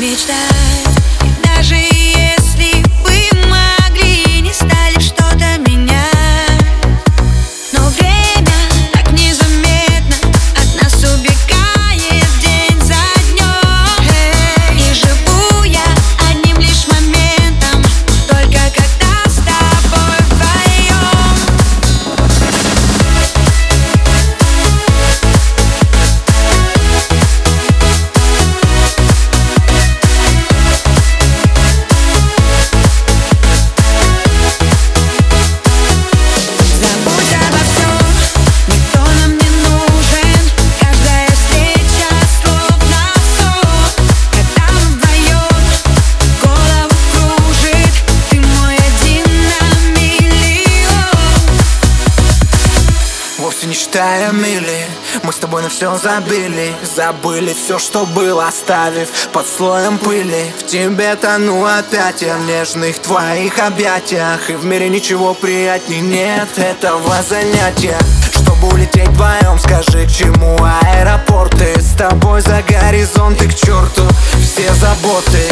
мечтать. Считая мили Мы с тобой на все забили Забыли все, что было, оставив под слоем пыли. В тебе тону опять я в нежных твоих объятиях И в мире ничего приятней нет этого занятия. Чтобы улететь вдвоем, скажи, к чему аэропорты? С тобой за горизонт и к черту все заботы